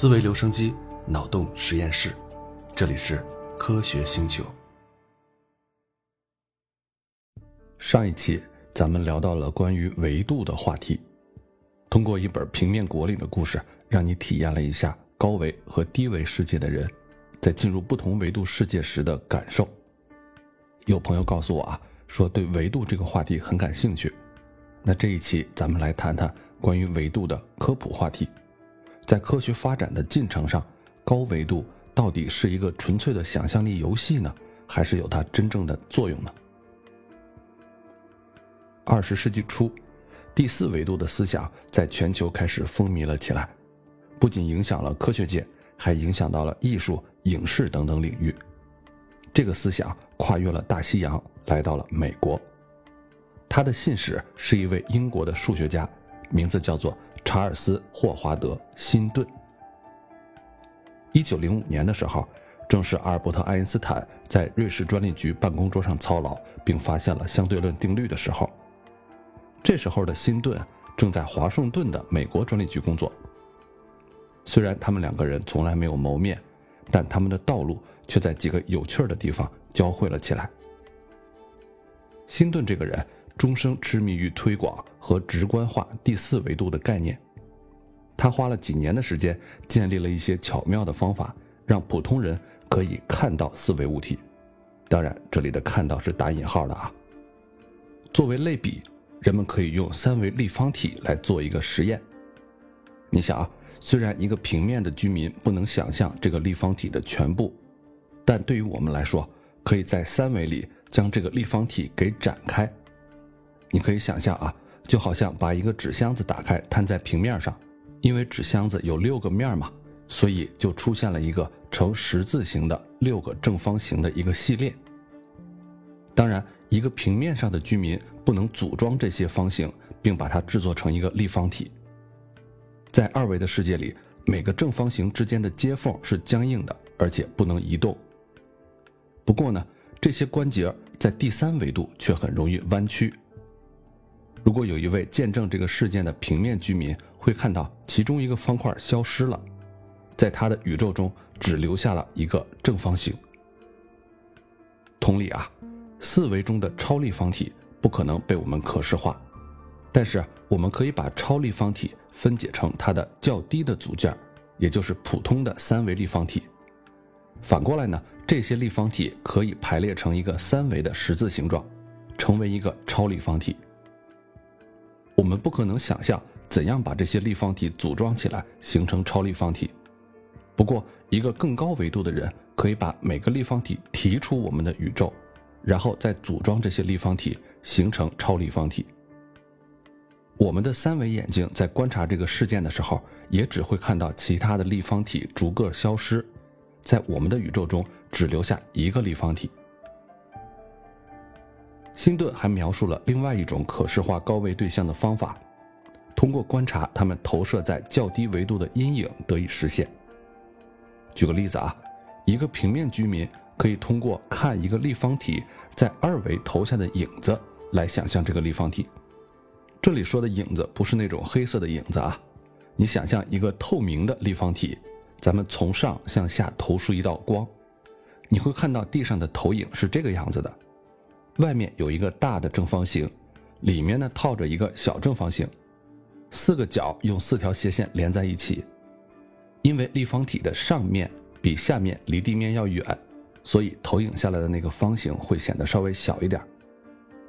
思维留声机，脑洞实验室，这里是科学星球。上一期咱们聊到了关于维度的话题，通过一本平面国里的故事，让你体验了一下高维和低维世界的人在进入不同维度世界时的感受。有朋友告诉我啊，说对维度这个话题很感兴趣。那这一期咱们来谈谈关于维度的科普话题。在科学发展的进程上，高维度到底是一个纯粹的想象力游戏呢，还是有它真正的作用呢？二十世纪初，第四维度的思想在全球开始风靡了起来，不仅影响了科学界，还影响到了艺术、影视等等领域。这个思想跨越了大西洋，来到了美国。他的信使是一位英国的数学家，名字叫做查尔斯·霍华德·辛顿。一九零五年的时候，正是阿尔伯特·爱因斯坦在瑞士专利局办公桌上操劳，并发现了相对论定律的时候。这时候的辛顿正在华盛顿的美国专利局工作。虽然他们两个人从来没有谋面，但他们的道路却在几个有趣的地方交汇了起来。辛顿这个人终生痴迷于推广和直观化第四维度的概念，他花了几年的时间建立了一些巧妙的方法，让普通人可以看到四维物体。当然，这里的“看到”是打引号的啊。作为类比。人们可以用三维立方体来做一个实验。你想啊，虽然一个平面的居民不能想象这个立方体的全部，但对于我们来说，可以在三维里将这个立方体给展开。你可以想象啊，就好像把一个纸箱子打开摊在平面上，因为纸箱子有六个面嘛，所以就出现了一个呈十字形的六个正方形的一个系列。当然。一个平面上的居民不能组装这些方形，并把它制作成一个立方体。在二维的世界里，每个正方形之间的接缝是僵硬的，而且不能移动。不过呢，这些关节在第三维度却很容易弯曲。如果有一位见证这个事件的平面居民，会看到其中一个方块消失了，在他的宇宙中只留下了一个正方形。同理啊。四维中的超立方体不可能被我们可视化，但是我们可以把超立方体分解成它的较低的组件，也就是普通的三维立方体。反过来呢，这些立方体可以排列成一个三维的十字形状，成为一个超立方体。我们不可能想象怎样把这些立方体组装起来形成超立方体，不过一个更高维度的人可以把每个立方体提出我们的宇宙。然后再组装这些立方体，形成超立方体。我们的三维眼睛在观察这个事件的时候，也只会看到其他的立方体逐个消失，在我们的宇宙中只留下一个立方体。辛顿还描述了另外一种可视化高维对象的方法，通过观察它们投射在较低维度的阴影得以实现。举个例子啊，一个平面居民。可以通过看一个立方体在二维投下的影子来想象这个立方体。这里说的影子不是那种黑色的影子啊，你想象一个透明的立方体，咱们从上向下投出一道光，你会看到地上的投影是这个样子的：外面有一个大的正方形，里面呢套着一个小正方形，四个角用四条斜线连在一起。因为立方体的上面比下面离地面要远。所以投影下来的那个方形会显得稍微小一点。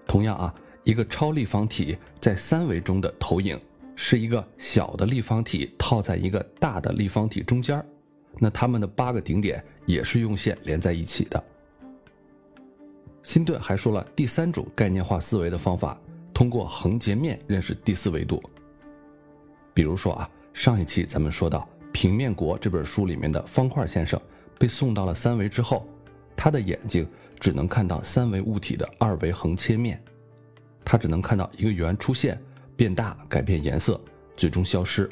同样啊，一个超立方体在三维中的投影是一个小的立方体套在一个大的立方体中间那它们的八个顶点也是用线连在一起的。辛顿还说了第三种概念化思维的方法，通过横截面认识第四维度。比如说啊，上一期咱们说到《平面国》这本书里面的方块先生被送到了三维之后。他的眼睛只能看到三维物体的二维横切面，他只能看到一个圆出现、变大、改变颜色，最终消失。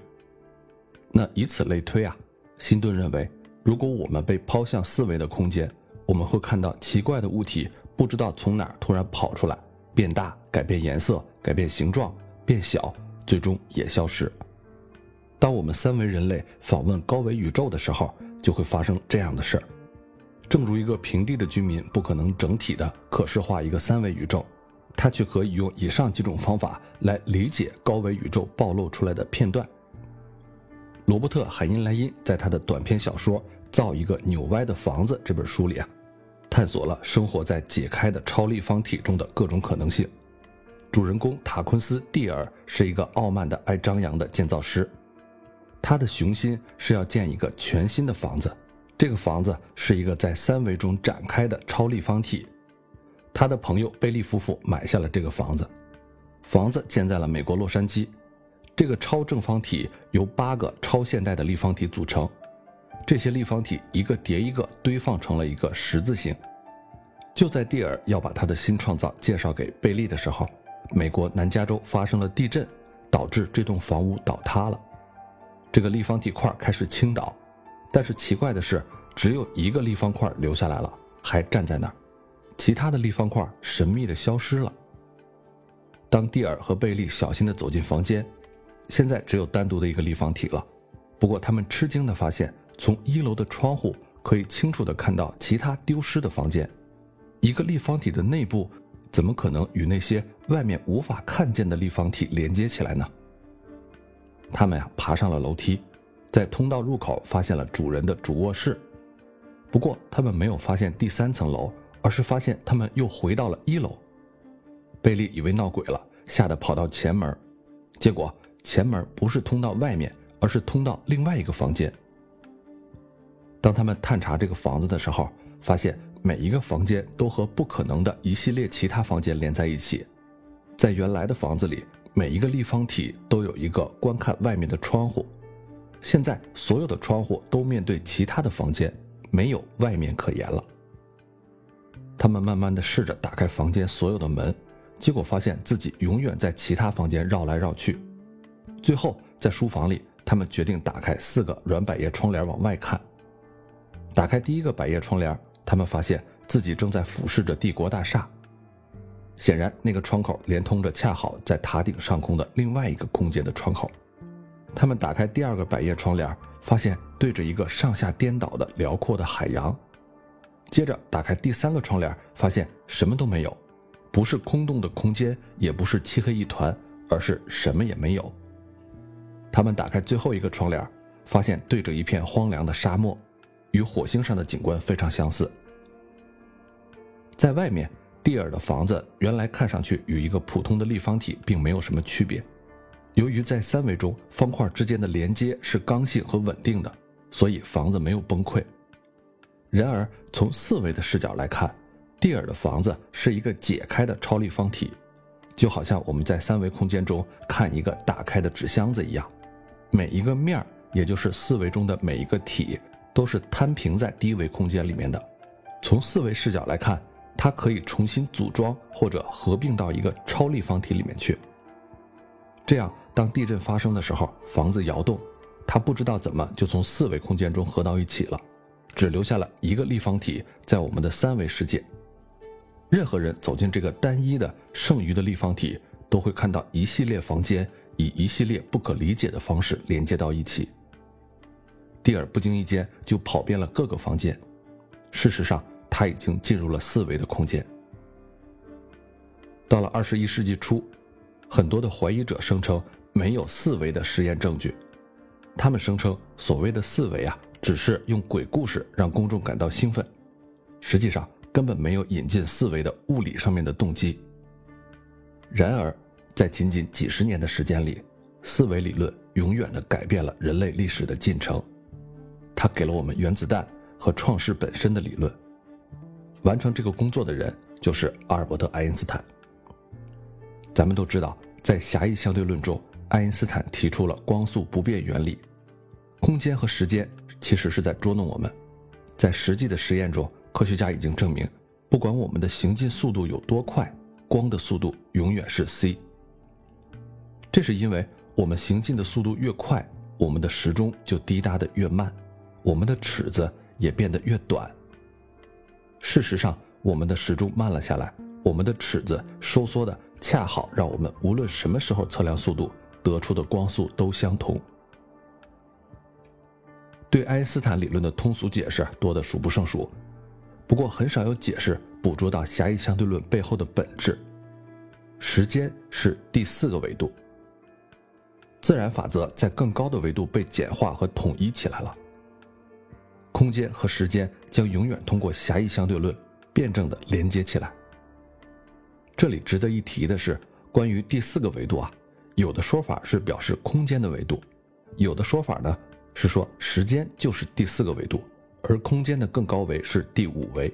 那以此类推啊，辛顿认为，如果我们被抛向四维的空间，我们会看到奇怪的物体，不知道从哪儿突然跑出来，变大、改变颜色、改变形状、变小，最终也消失。当我们三维人类访问高维宇宙的时候，就会发生这样的事儿。正如一个平地的居民不可能整体的可视化一个三维宇宙，他却可以用以上几种方法来理解高维宇宙暴露出来的片段。罗伯特·海因莱因在他的短篇小说《造一个扭歪的房子》这本书里啊，探索了生活在解开的超立方体中的各种可能性。主人公塔昆斯·蒂尔是一个傲慢的、爱张扬的建造师。他的雄心是要建一个全新的房子，这个房子是一个在三维中展开的超立方体。他的朋友贝利夫妇买下了这个房子，房子建在了美国洛杉矶。这个超正方体由八个超现代的立方体组成，这些立方体一个叠一个堆放成了一个十字形。就在蒂尔要把他的新创造介绍给贝利的时候，美国南加州发生了地震，导致这栋房屋倒塌了。这个立方体块开始倾倒，但是奇怪的是，只有一个立方块留下来了，还站在那儿，其他的立方块神秘的消失了。当蒂尔和贝利小心地走进房间，现在只有单独的一个立方体了。不过他们吃惊地发现，从一楼的窗户可以清楚地看到其他丢失的房间。一个立方体的内部，怎么可能与那些外面无法看见的立方体连接起来呢？他们呀爬上了楼梯，在通道入口发现了主人的主卧室。不过他们没有发现第三层楼，而是发现他们又回到了一楼。贝利以为闹鬼了，吓得跑到前门，结果前门不是通到外面，而是通到另外一个房间。当他们探查这个房子的时候，发现每一个房间都和不可能的一系列其他房间连在一起，在原来的房子里。每一个立方体都有一个观看外面的窗户，现在所有的窗户都面对其他的房间，没有外面可言了。他们慢慢的试着打开房间所有的门，结果发现自己永远在其他房间绕来绕去。最后在书房里，他们决定打开四个软百叶窗帘往外看。打开第一个百叶窗帘，他们发现自己正在俯视着帝国大厦。显然，那个窗口连通着恰好在塔顶上空的另外一个空间的窗口。他们打开第二个百叶窗帘，发现对着一个上下颠倒的辽阔的海洋。接着打开第三个窗帘，发现什么都没有，不是空洞的空间，也不是漆黑一团，而是什么也没有。他们打开最后一个窗帘，发现对着一片荒凉的沙漠，与火星上的景观非常相似。在外面。蒂尔的房子原来看上去与一个普通的立方体并没有什么区别。由于在三维中方块之间的连接是刚性和稳定的，所以房子没有崩溃。然而从四维的视角来看，蒂尔的房子是一个解开的超立方体，就好像我们在三维空间中看一个打开的纸箱子一样，每一个面儿，也就是四维中的每一个体，都是摊平在低维空间里面的。从四维视角来看。它可以重新组装或者合并到一个超立方体里面去。这样，当地震发生的时候，房子摇动，它不知道怎么就从四维空间中合到一起了，只留下了一个立方体在我们的三维世界。任何人走进这个单一的剩余的立方体，都会看到一系列房间以一系列不可理解的方式连接到一起。蒂尔不经意间就跑遍了各个房间，事实上。他已经进入了四维的空间。到了二十一世纪初，很多的怀疑者声称没有四维的实验证据。他们声称所谓的四维啊，只是用鬼故事让公众感到兴奋，实际上根本没有引进四维的物理上面的动机。然而，在仅仅几十年的时间里，四维理论永远的改变了人类历史的进程。它给了我们原子弹和创世本身的理论。完成这个工作的人就是阿尔伯特·爱因斯坦。咱们都知道，在狭义相对论中，爱因斯坦提出了光速不变原理。空间和时间其实是在捉弄我们。在实际的实验中，科学家已经证明，不管我们的行进速度有多快，光的速度永远是 c。这是因为我们行进的速度越快，我们的时钟就滴答的越慢，我们的尺子也变得越短。事实上，我们的时钟慢了下来，我们的尺子收缩的恰好让我们无论什么时候测量速度，得出的光速都相同。对爱因斯坦理论的通俗解释多得数不胜数，不过很少有解释捕捉到狭义相对论背后的本质。时间是第四个维度，自然法则在更高的维度被简化和统一起来了。空间和时间将永远通过狭义相对论辩证的连接起来。这里值得一提的是，关于第四个维度啊，有的说法是表示空间的维度，有的说法呢是说时间就是第四个维度，而空间的更高维是第五维。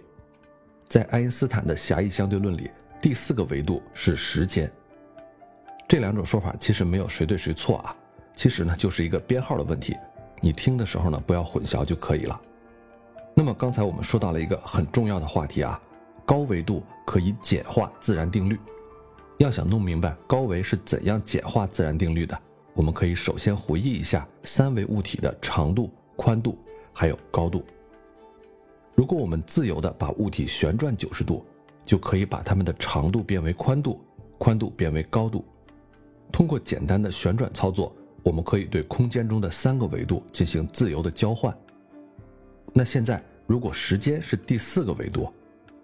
在爱因斯坦的狭义相对论里，第四个维度是时间。这两种说法其实没有谁对谁错啊，其实呢就是一个编号的问题，你听的时候呢不要混淆就可以了。那么刚才我们说到了一个很重要的话题啊，高维度可以简化自然定律。要想弄明白高维是怎样简化自然定律的，我们可以首先回忆一下三维物体的长度、宽度还有高度。如果我们自由的把物体旋转九十度，就可以把它们的长度变为宽度，宽度变为高度。通过简单的旋转操作，我们可以对空间中的三个维度进行自由的交换。那现在，如果时间是第四个维度，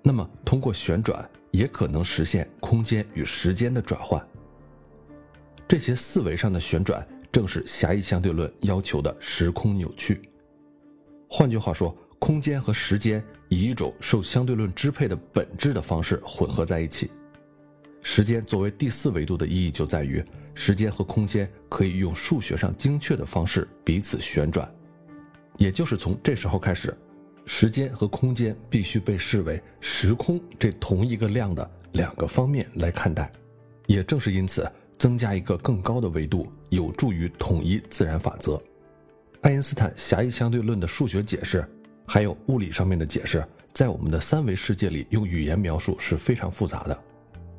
那么通过旋转也可能实现空间与时间的转换。这些四维上的旋转正是狭义相对论要求的时空扭曲。换句话说，空间和时间以一种受相对论支配的本质的方式混合在一起。时间作为第四维度的意义就在于，时间和空间可以用数学上精确的方式彼此旋转。也就是从这时候开始，时间和空间必须被视为时空这同一个量的两个方面来看待。也正是因此，增加一个更高的维度，有助于统一自然法则。爱因斯坦狭义相对论的数学解释，还有物理上面的解释，在我们的三维世界里用语言描述是非常复杂的。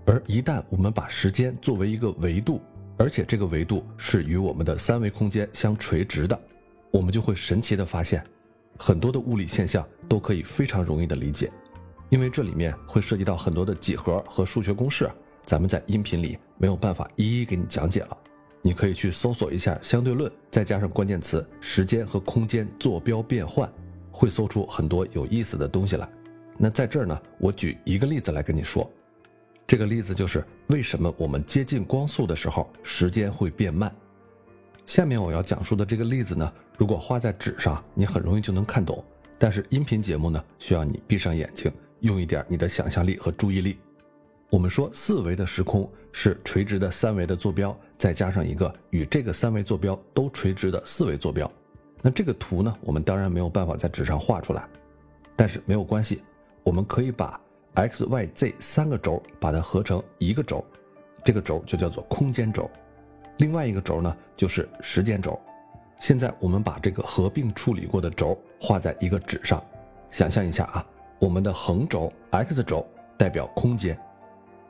而一旦我们把时间作为一个维度，而且这个维度是与我们的三维空间相垂直的。我们就会神奇的发现，很多的物理现象都可以非常容易的理解，因为这里面会涉及到很多的几何和数学公式，咱们在音频里没有办法一一给你讲解了。你可以去搜索一下相对论，再加上关键词时间和空间坐标变换，会搜出很多有意思的东西来。那在这儿呢，我举一个例子来跟你说，这个例子就是为什么我们接近光速的时候，时间会变慢。下面我要讲述的这个例子呢。如果画在纸上，你很容易就能看懂。但是音频节目呢，需要你闭上眼睛，用一点你的想象力和注意力。我们说四维的时空是垂直的三维的坐标，再加上一个与这个三维坐标都垂直的四维坐标。那这个图呢，我们当然没有办法在纸上画出来，但是没有关系，我们可以把 x、y、z 三个轴把它合成一个轴，这个轴就叫做空间轴。另外一个轴呢，就是时间轴。现在我们把这个合并处理过的轴画在一个纸上，想象一下啊，我们的横轴 x 轴代表空间，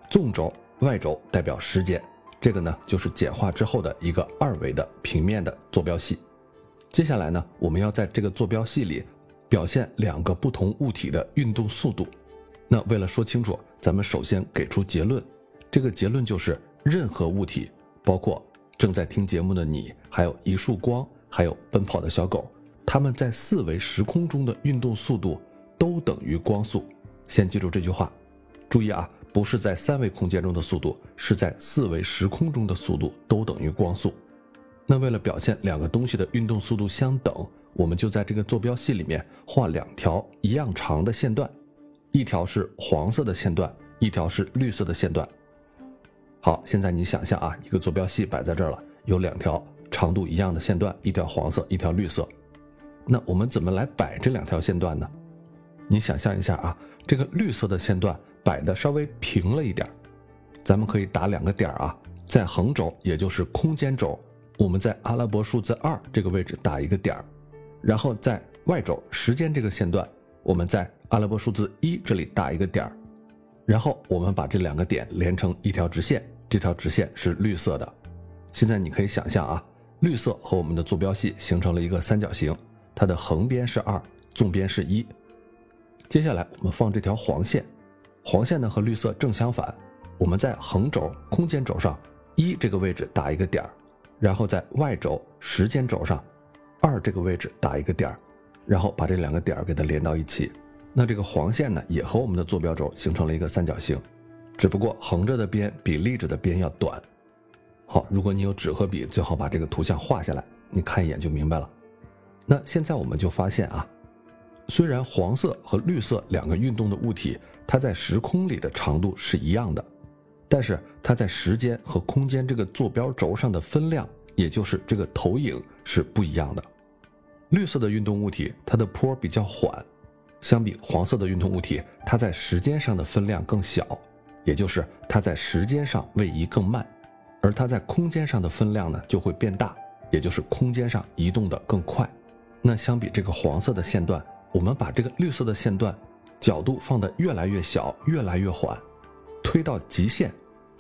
纵轴 y 轴代表时间，这个呢就是简化之后的一个二维的平面的坐标系。接下来呢，我们要在这个坐标系里表现两个不同物体的运动速度。那为了说清楚，咱们首先给出结论，这个结论就是任何物体，包括正在听节目的你，还有一束光。还有奔跑的小狗，它们在四维时空中的运动速度都等于光速。先记住这句话，注意啊，不是在三维空间中的速度，是在四维时空中的速度都等于光速。那为了表现两个东西的运动速度相等，我们就在这个坐标系里面画两条一样长的线段，一条是黄色的线段，一条是绿色的线段。好，现在你想象啊，一个坐标系摆在这儿了，有两条。长度一样的线段，一条黄色，一条绿色。那我们怎么来摆这两条线段呢？你想象一下啊，这个绿色的线段摆的稍微平了一点，咱们可以打两个点啊，在横轴，也就是空间轴，我们在阿拉伯数字二这个位置打一个点儿，然后在 y 轴时间这个线段，我们在阿拉伯数字一这里打一个点儿，然后我们把这两个点连成一条直线，这条直线是绿色的。现在你可以想象啊。绿色和我们的坐标系形成了一个三角形，它的横边是二，纵边是一。接下来我们放这条黄线，黄线呢和绿色正相反。我们在横轴空间轴上一这个位置打一个点儿，然后在 y 轴时间轴上二这个位置打一个点儿，然后把这两个点儿给它连到一起。那这个黄线呢，也和我们的坐标轴形成了一个三角形，只不过横着的边比立着的边要短。好，如果你有纸和笔，最好把这个图像画下来，你看一眼就明白了。那现在我们就发现啊，虽然黄色和绿色两个运动的物体，它在时空里的长度是一样的，但是它在时间和空间这个坐标轴上的分量，也就是这个投影是不一样的。绿色的运动物体，它的坡比较缓。相比黄色的运动物体，它在时间上的分量更小，也就是它在时间上位移更慢，而它在空间上的分量呢就会变大，也就是空间上移动的更快。那相比这个黄色的线段，我们把这个绿色的线段角度放得越来越小，越来越缓，推到极限，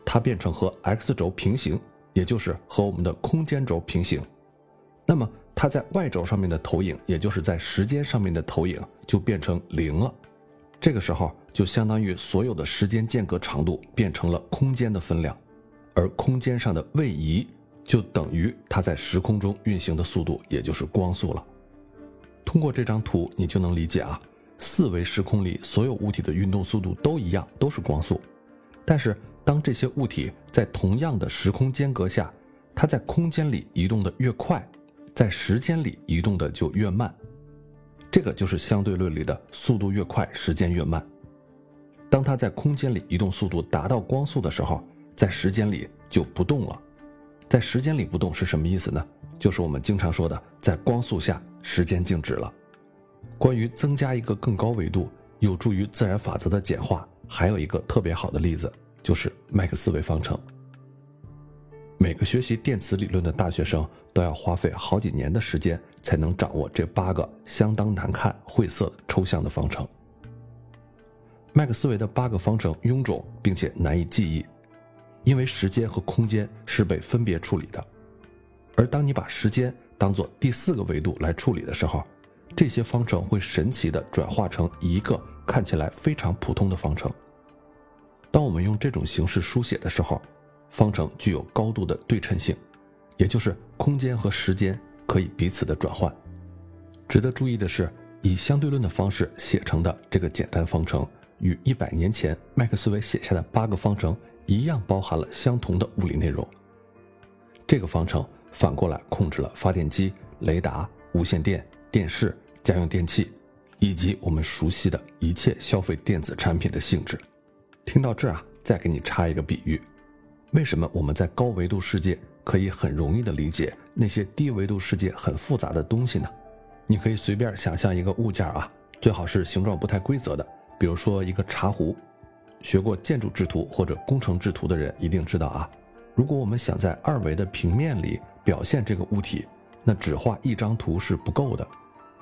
它变成和 x 轴平行，也就是和我们的空间轴平行。那么。它在 y 轴上面的投影，也就是在时间上面的投影，就变成零了。这个时候，就相当于所有的时间间隔长度变成了空间的分量，而空间上的位移就等于它在时空中运行的速度，也就是光速了。通过这张图，你就能理解啊，四维时空里所有物体的运动速度都一样，都是光速。但是，当这些物体在同样的时空间隔下，它在空间里移动的越快。在时间里移动的就越慢，这个就是相对论里的速度越快，时间越慢。当它在空间里移动速度达到光速的时候，在时间里就不动了。在时间里不动是什么意思呢？就是我们经常说的，在光速下时间静止了。关于增加一个更高维度有助于自然法则的简化，还有一个特别好的例子，就是麦克斯韦方程。每个学习电磁理论的大学生都要花费好几年的时间才能掌握这八个相当难看、晦涩、抽象的方程。麦克斯韦的八个方程臃肿并且难以记忆，因为时间和空间是被分别处理的。而当你把时间当做第四个维度来处理的时候，这些方程会神奇地转化成一个看起来非常普通的方程。当我们用这种形式书写的时候，方程具有高度的对称性，也就是空间和时间可以彼此的转换。值得注意的是，以相对论的方式写成的这个简单方程，与一百年前麦克斯韦写下的八个方程一样，包含了相同的物理内容。这个方程反过来控制了发电机、雷达、无线电、电视、家用电器，以及我们熟悉的一切消费电子产品的性质。听到这儿啊，再给你插一个比喻。为什么我们在高维度世界可以很容易地理解那些低维度世界很复杂的东西呢？你可以随便想象一个物件啊，最好是形状不太规则的，比如说一个茶壶。学过建筑制图或者工程制图的人一定知道啊，如果我们想在二维的平面里表现这个物体，那只画一张图是不够的，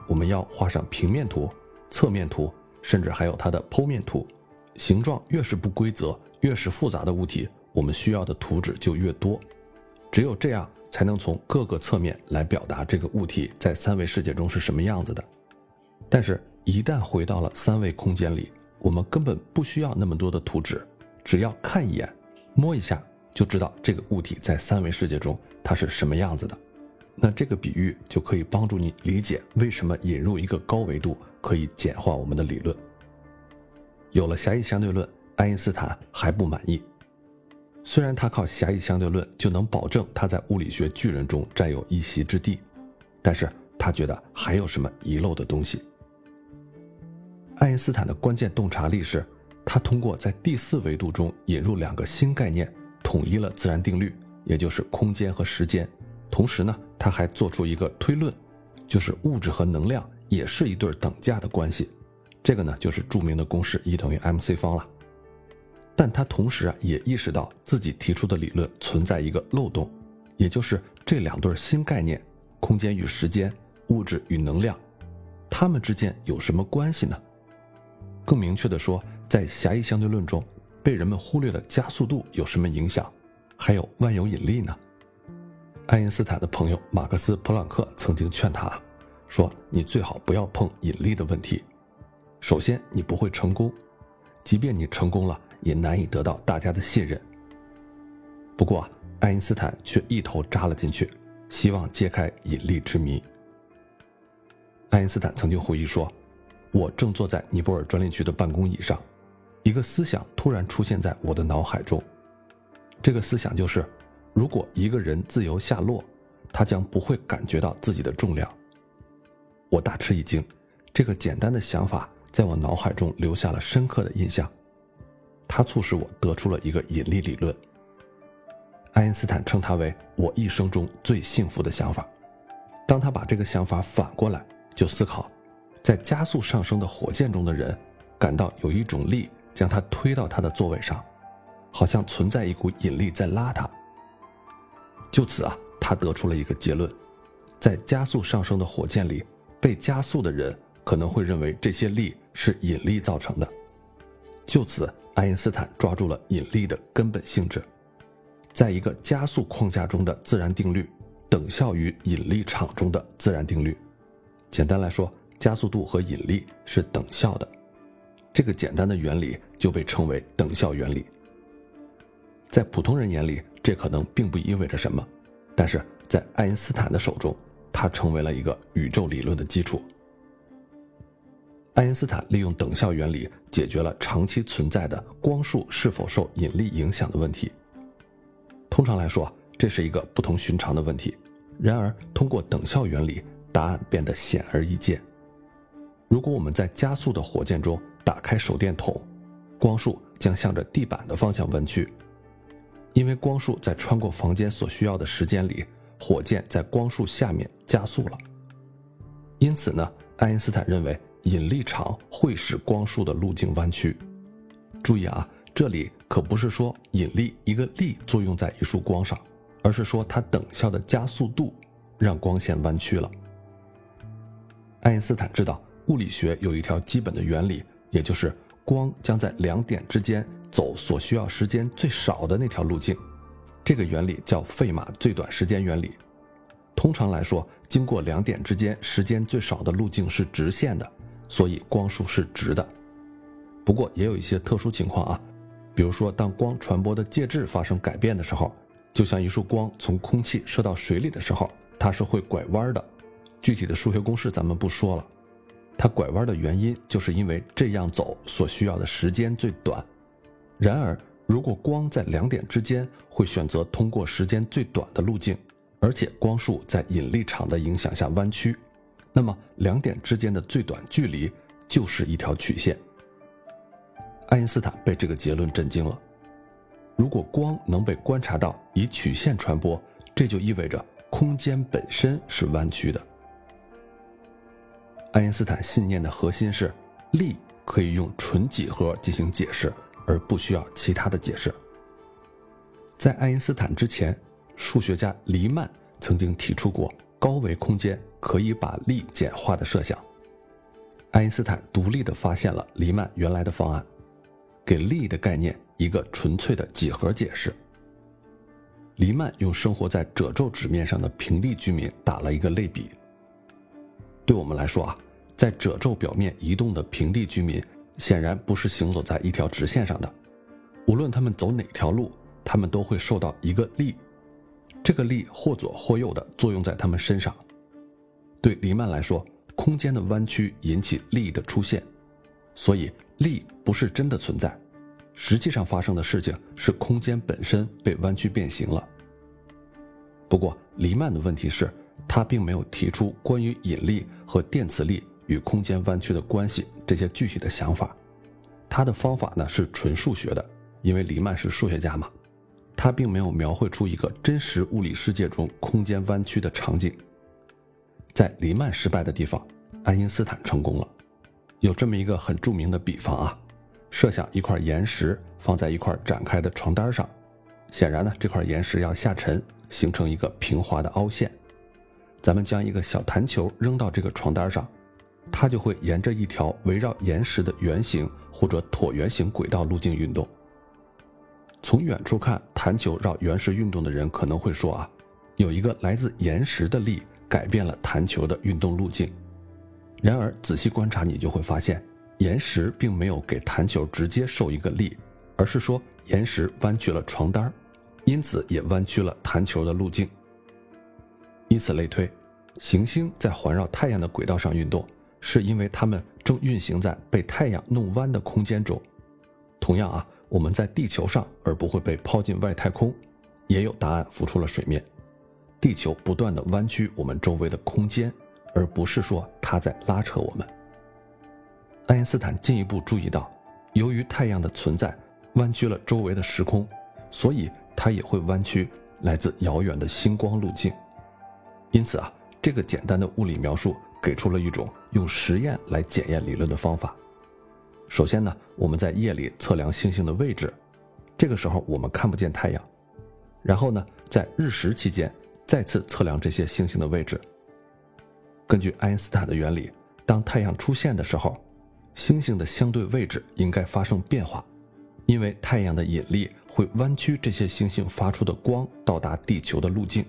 我们要画上平面图、侧面图，甚至还有它的剖面图。形状越是不规则、越是复杂的物体。我们需要的图纸就越多，只有这样才能从各个侧面来表达这个物体在三维世界中是什么样子的。但是，一旦回到了三维空间里，我们根本不需要那么多的图纸，只要看一眼、摸一下，就知道这个物体在三维世界中它是什么样子的。那这个比喻就可以帮助你理解为什么引入一个高维度可以简化我们的理论。有了狭义相对论，爱因斯坦还不满意。虽然他靠狭义相对论就能保证他在物理学巨人中占有一席之地，但是他觉得还有什么遗漏的东西。爱因斯坦的关键洞察力是，他通过在第四维度中引入两个新概念，统一了自然定律，也就是空间和时间。同时呢，他还做出一个推论，就是物质和能量也是一对等价的关系。这个呢，就是著名的公式 E 等于 mc 方了。但他同时啊也意识到自己提出的理论存在一个漏洞，也就是这两对新概念——空间与时间、物质与能量，它们之间有什么关系呢？更明确的说，在狭义相对论中，被人们忽略的加速度有什么影响？还有万有引力呢？爱因斯坦的朋友马克思·普朗克曾经劝他说：“你最好不要碰引力的问题。首先，你不会成功；即便你成功了。”也难以得到大家的信任。不过，爱因斯坦却一头扎了进去，希望揭开引力之谜。爱因斯坦曾经回忆说：“我正坐在尼泊尔专利局的办公椅上，一个思想突然出现在我的脑海中。这个思想就是，如果一个人自由下落，他将不会感觉到自己的重量。”我大吃一惊，这个简单的想法在我脑海中留下了深刻的印象。它促使我得出了一个引力理论。爱因斯坦称它为我一生中最幸福的想法。当他把这个想法反过来，就思考，在加速上升的火箭中的人，感到有一种力将他推到他的座位上，好像存在一股引力在拉他。就此啊，他得出了一个结论：在加速上升的火箭里，被加速的人可能会认为这些力是引力造成的。就此，爱因斯坦抓住了引力的根本性质。在一个加速框架中的自然定律，等效于引力场中的自然定律。简单来说，加速度和引力是等效的。这个简单的原理就被称为等效原理。在普通人眼里，这可能并不意味着什么，但是在爱因斯坦的手中，它成为了一个宇宙理论的基础。爱因斯坦利用等效原理解决了长期存在的光束是否受引力影响的问题。通常来说，这是一个不同寻常的问题。然而，通过等效原理，答案变得显而易见。如果我们在加速的火箭中打开手电筒，光束将向着地板的方向弯曲，因为光束在穿过房间所需要的时间里，火箭在光束下面加速了。因此呢，爱因斯坦认为引力场会使光束的路径弯曲。注意啊。这里可不是说引力一个力作用在一束光上，而是说它等效的加速度让光线弯曲了。爱因斯坦知道物理学有一条基本的原理，也就是光将在两点之间走所需要时间最少的那条路径，这个原理叫费马最短时间原理。通常来说，经过两点之间时间最少的路径是直线的，所以光束是直的。不过也有一些特殊情况啊。比如说，当光传播的介质发生改变的时候，就像一束光从空气射到水里的时候，它是会拐弯的。具体的数学公式咱们不说了。它拐弯的原因就是因为这样走所需要的时间最短。然而，如果光在两点之间会选择通过时间最短的路径，而且光束在引力场的影响下弯曲，那么两点之间的最短距离就是一条曲线。爱因斯坦被这个结论震惊了。如果光能被观察到以曲线传播，这就意味着空间本身是弯曲的。爱因斯坦信念的核心是力可以用纯几何进行解释，而不需要其他的解释。在爱因斯坦之前，数学家黎曼曾经提出过高维空间可以把力简化的设想。爱因斯坦独立地发现了黎曼原来的方案。给力的概念一个纯粹的几何解释。黎曼用生活在褶皱纸面上的平地居民打了一个类比。对我们来说啊，在褶皱表面移动的平地居民显然不是行走在一条直线上的，无论他们走哪条路，他们都会受到一个力，这个力或左或右的作用在他们身上。对黎曼来说，空间的弯曲引起力的出现，所以。力不是真的存在，实际上发生的事情是空间本身被弯曲变形了。不过，黎曼的问题是，他并没有提出关于引力和电磁力与空间弯曲的关系这些具体的想法。他的方法呢是纯数学的，因为黎曼是数学家嘛。他并没有描绘出一个真实物理世界中空间弯曲的场景。在黎曼失败的地方，爱因斯坦成功了。有这么一个很著名的比方啊，设想一块岩石放在一块展开的床单上，显然呢，这块岩石要下沉，形成一个平滑的凹陷。咱们将一个小弹球扔到这个床单上，它就会沿着一条围绕岩石的圆形或者椭圆形轨道路径运动。从远处看，弹球绕原石运动的人可能会说啊，有一个来自岩石的力改变了弹球的运动路径。然而，仔细观察，你就会发现，岩石并没有给弹球直接受一个力，而是说岩石弯曲了床单因此也弯曲了弹球的路径。以此类推，行星在环绕太阳的轨道上运动，是因为它们正运行在被太阳弄弯的空间中。同样啊，我们在地球上而不会被抛进外太空，也有答案浮出了水面。地球不断的弯曲我们周围的空间，而不是说它在拉扯我们。爱因斯坦进一步注意到，由于太阳的存在弯曲了周围的时空，所以它也会弯曲来自遥远的星光路径。因此啊，这个简单的物理描述给出了一种用实验来检验理论的方法。首先呢，我们在夜里测量星星的位置，这个时候我们看不见太阳。然后呢，在日食期间。再次测量这些星星的位置。根据爱因斯坦的原理，当太阳出现的时候，星星的相对位置应该发生变化，因为太阳的引力会弯曲这些星星发出的光到达地球的路径。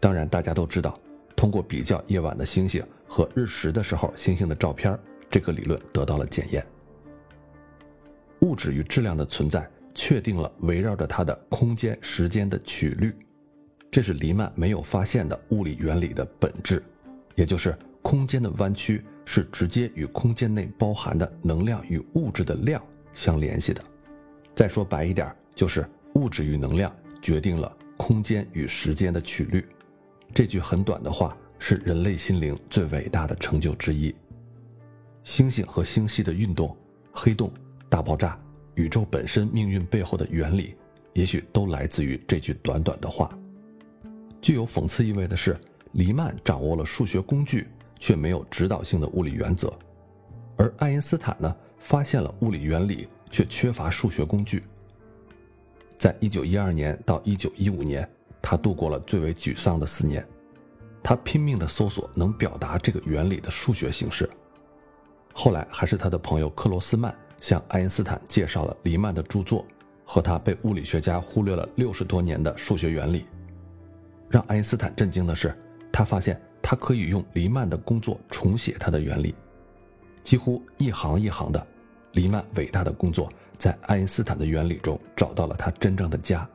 当然，大家都知道，通过比较夜晚的星星和日食的时候星星的照片，这个理论得到了检验。物质与质量的存在确定了围绕着它的空间时间的曲率。这是黎曼没有发现的物理原理的本质，也就是空间的弯曲是直接与空间内包含的能量与物质的量相联系的。再说白一点，就是物质与能量决定了空间与时间的曲率。这句很短的话是人类心灵最伟大的成就之一。星星和星系的运动、黑洞、大爆炸、宇宙本身命运背后的原理，也许都来自于这句短短的话。具有讽刺意味的是，黎曼掌握了数学工具，却没有指导性的物理原则；而爱因斯坦呢，发现了物理原理，却缺乏数学工具。在一九一二年到一九一五年，他度过了最为沮丧的四年。他拼命地搜索能表达这个原理的数学形式。后来，还是他的朋友克罗斯曼向爱因斯坦介绍了黎曼的著作和他被物理学家忽略了六十多年的数学原理。让爱因斯坦震惊的是，他发现他可以用黎曼的工作重写他的原理，几乎一行一行的，黎曼伟大的工作在爱因斯坦的原理中找到了他真正的家。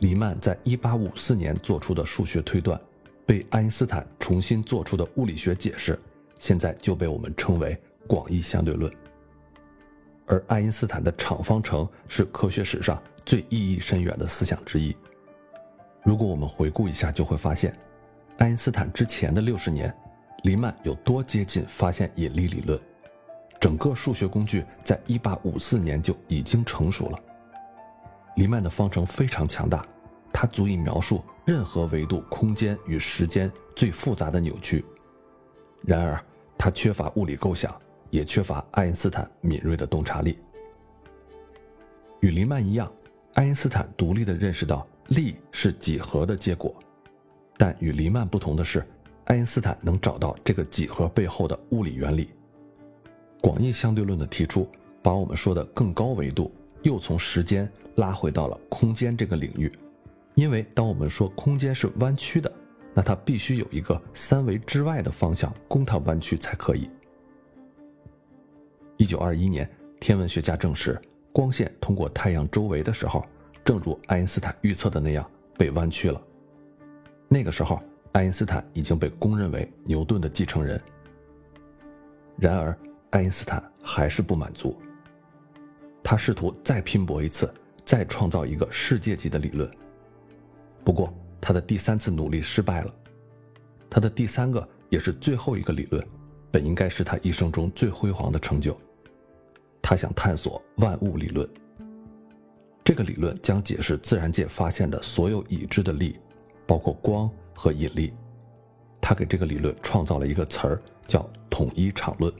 黎曼在1854年做出的数学推断，被爱因斯坦重新做出的物理学解释，现在就被我们称为广义相对论。而爱因斯坦的场方程是科学史上最意义深远的思想之一。如果我们回顾一下，就会发现，爱因斯坦之前的六十年，黎曼有多接近发现引力理论。整个数学工具在一八五四年就已经成熟了。黎曼的方程非常强大，它足以描述任何维度空间与时间最复杂的扭曲。然而，它缺乏物理构想，也缺乏爱因斯坦敏锐的洞察力。与黎曼一样，爱因斯坦独立地认识到。力是几何的结果，但与黎曼不同的是，爱因斯坦能找到这个几何背后的物理原理。广义相对论的提出，把我们说的更高维度又从时间拉回到了空间这个领域。因为当我们说空间是弯曲的，那它必须有一个三维之外的方向供它弯曲才可以。一九二一年，天文学家证实，光线通过太阳周围的时候。正如爱因斯坦预测的那样，被弯曲了。那个时候，爱因斯坦已经被公认为牛顿的继承人。然而，爱因斯坦还是不满足，他试图再拼搏一次，再创造一个世界级的理论。不过，他的第三次努力失败了。他的第三个也是最后一个理论，本应该是他一生中最辉煌的成就。他想探索万物理论。这个理论将解释自然界发现的所有已知的力，包括光和引力。他给这个理论创造了一个词儿，叫统一场论。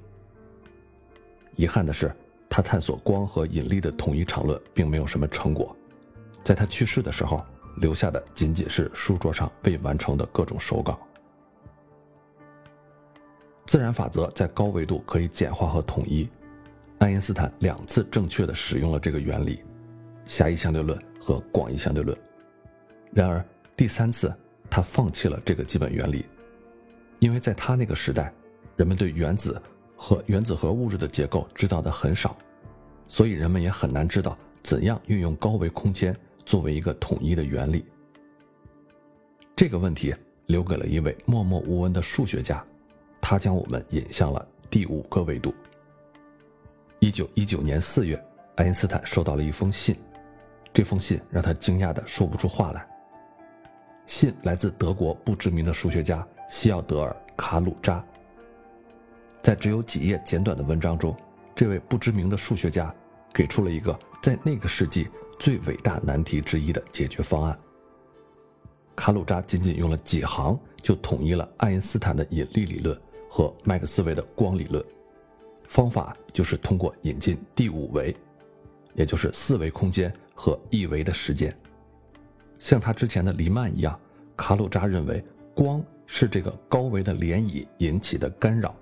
遗憾的是，他探索光和引力的统一场论并没有什么成果。在他去世的时候，留下的仅仅是书桌上未完成的各种手稿。自然法则在高维度可以简化和统一。爱因斯坦两次正确的使用了这个原理。狭义相对论和广义相对论。然而，第三次他放弃了这个基本原理，因为在他那个时代，人们对原子和原子核物质的结构知道的很少，所以人们也很难知道怎样运用高维空间作为一个统一的原理。这个问题，留给了一位默默无闻的数学家，他将我们引向了第五个维度。一九一九年四月，爱因斯坦收到了一封信，这封信让他惊讶的说不出话来。信来自德国不知名的数学家西奥德尔·卡鲁扎。在只有几页简短的文章中，这位不知名的数学家给出了一个在那个世纪最伟大难题之一的解决方案。卡鲁扎仅仅用了几行就统一了爱因斯坦的引力理论和麦克斯韦的光理论。方法就是通过引进第五维，也就是四维空间和一维的时间。像他之前的黎曼一样，卡鲁扎认为光是这个高维的涟漪引起的干扰。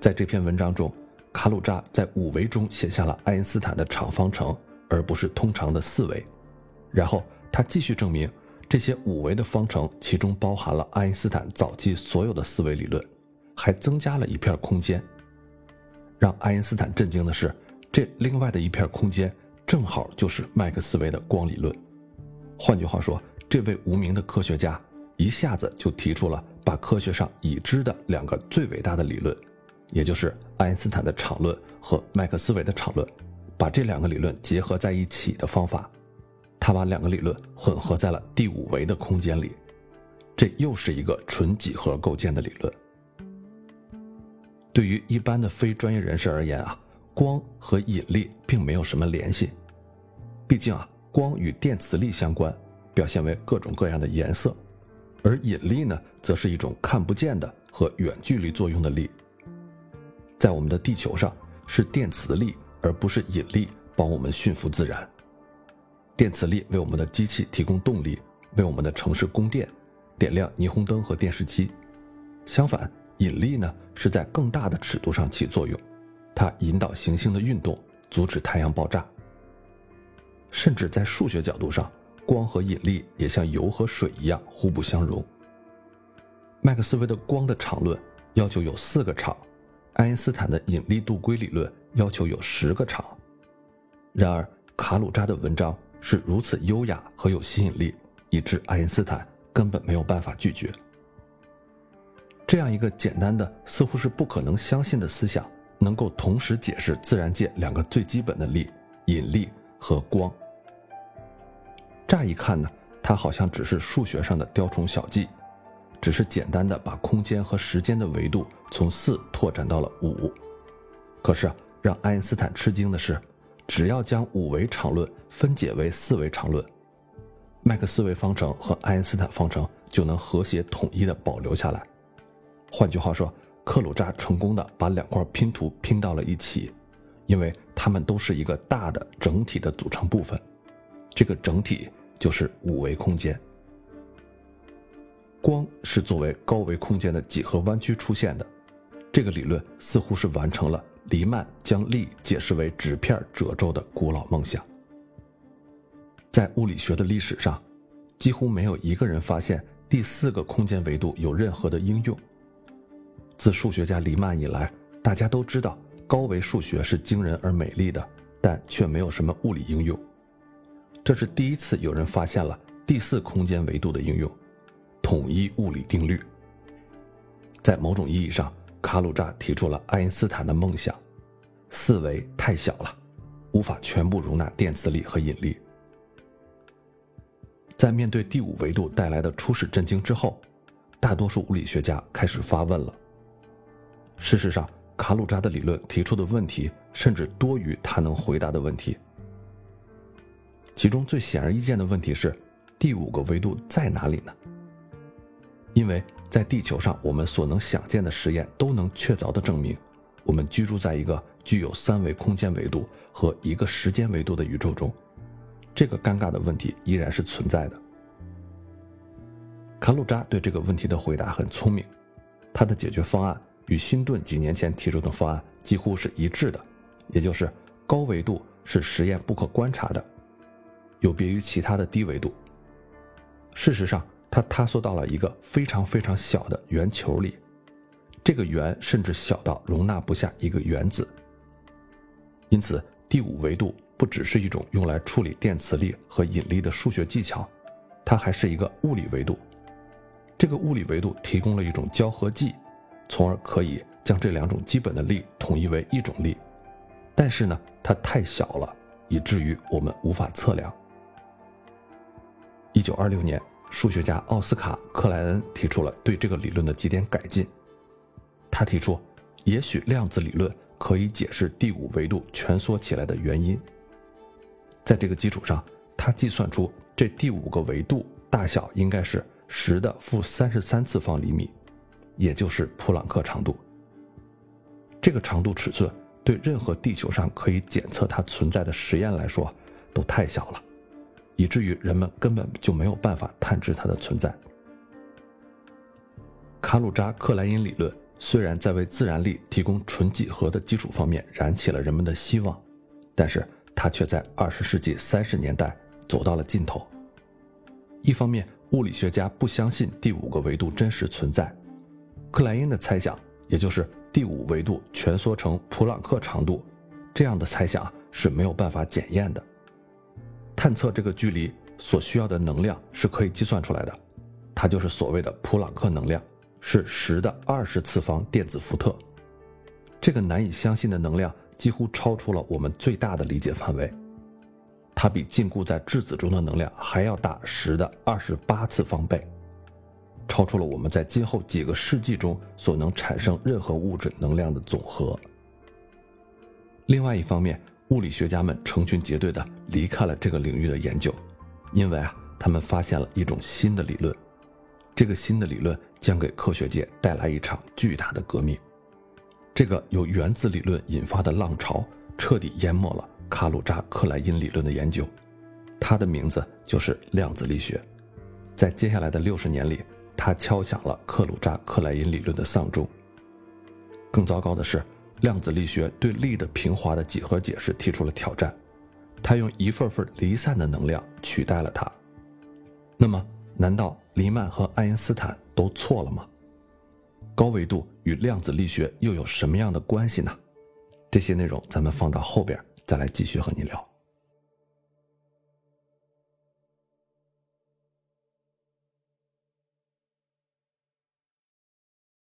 在这篇文章中，卡鲁扎在五维中写下了爱因斯坦的场方程，而不是通常的四维。然后他继续证明。这些五维的方程，其中包含了爱因斯坦早期所有的四维理论，还增加了一片空间。让爱因斯坦震惊的是，这另外的一片空间正好就是麦克斯韦的光理论。换句话说，这位无名的科学家一下子就提出了把科学上已知的两个最伟大的理论，也就是爱因斯坦的场论和麦克斯韦的场论，把这两个理论结合在一起的方法。他把两个理论混合在了第五维的空间里，这又是一个纯几何构建的理论。对于一般的非专业人士而言啊，光和引力并没有什么联系，毕竟啊，光与电磁力相关，表现为各种各样的颜色，而引力呢，则是一种看不见的和远距离作用的力。在我们的地球上，是电磁力而不是引力帮我们驯服自然。电磁力为我们的机器提供动力，为我们的城市供电，点亮霓虹灯和电视机。相反，引力呢是在更大的尺度上起作用，它引导行星的运动，阻止太阳爆炸。甚至在数学角度上，光和引力也像油和水一样互不相容。麦克斯韦的光的场论要求有四个场，爱因斯坦的引力度规理论要求有十个场。然而，卡鲁扎的文章。是如此优雅和有吸引力，以致爱因斯坦根本没有办法拒绝。这样一个简单的、似乎是不可能相信的思想，能够同时解释自然界两个最基本的力——引力和光。乍一看呢，它好像只是数学上的雕虫小技，只是简单的把空间和时间的维度从四拓展到了五。可是让爱因斯坦吃惊的是。只要将五维场论分解为四维场论，麦克斯韦方程和爱因斯坦方程就能和谐统一的保留下来。换句话说，克鲁扎成功的把两块拼图拼到了一起，因为它们都是一个大的整体的组成部分。这个整体就是五维空间。光是作为高维空间的几何弯曲出现的，这个理论似乎是完成了。黎曼将力解释为纸片褶皱的古老梦想，在物理学的历史上，几乎没有一个人发现第四个空间维度有任何的应用。自数学家黎曼以来，大家都知道高维数学是惊人而美丽的，但却没有什么物理应用。这是第一次有人发现了第四空间维度的应用——统一物理定律。在某种意义上。卡鲁扎提出了爱因斯坦的梦想：四维太小了，无法全部容纳电磁力和引力。在面对第五维度带来的初始震惊之后，大多数物理学家开始发问了。事实上，卡鲁扎的理论提出的问题甚至多于他能回答的问题。其中最显而易见的问题是：第五个维度在哪里呢？因为在地球上，我们所能想见的实验都能确凿地证明，我们居住在一个具有三维空间维度和一个时间维度的宇宙中。这个尴尬的问题依然是存在的。卡鲁扎对这个问题的回答很聪明，他的解决方案与辛顿几年前提出的方案几乎是一致的，也就是高维度是实验不可观察的，有别于其他的低维度。事实上。它塌缩到了一个非常非常小的圆球里，这个圆甚至小到容纳不下一个原子。因此，第五维度不只是一种用来处理电磁力和引力的数学技巧，它还是一个物理维度。这个物理维度提供了一种交合剂，从而可以将这两种基本的力统一为一种力。但是呢，它太小了，以至于我们无法测量。一九二六年，数学家奥斯卡·克莱恩提出了对这个理论的几点改进。他提出，也许量子理论可以解释第五维度蜷缩起来的原因。在这个基础上，他计算出这第五个维度大小应该是十的负三十三次方厘米，也就是普朗克长度。这个长度尺寸对任何地球上可以检测它存在的实验来说都太小了。以至于人们根本就没有办法探知它的存在。卡鲁扎克莱因理论虽然在为自然力提供纯几何的基础方面燃起了人们的希望，但是它却在二十世纪三十年代走到了尽头。一方面，物理学家不相信第五个维度真实存在，克莱因的猜想，也就是第五维度蜷缩成普朗克长度，这样的猜想是没有办法检验的。探测这个距离所需要的能量是可以计算出来的，它就是所谓的普朗克能量，是十的二十次方电子伏特。这个难以相信的能量几乎超出了我们最大的理解范围，它比禁锢在质子中的能量还要大十的二十八次方倍，超出了我们在今后几个世纪中所能产生任何物质能量的总和。另外一方面，物理学家们成群结队地离开了这个领域的研究，因为啊，他们发现了一种新的理论。这个新的理论将给科学界带来一场巨大的革命。这个由原子理论引发的浪潮彻底淹没了卡鲁扎克莱因理论的研究，它的名字就是量子力学。在接下来的六十年里，它敲响了克鲁扎克莱因理论的丧钟。更糟糕的是。量子力学对力的平滑的几何解释提出了挑战，它用一份份离散的能量取代了它。那么，难道黎曼和爱因斯坦都错了吗？高维度与量子力学又有什么样的关系呢？这些内容咱们放到后边再来继续和你聊。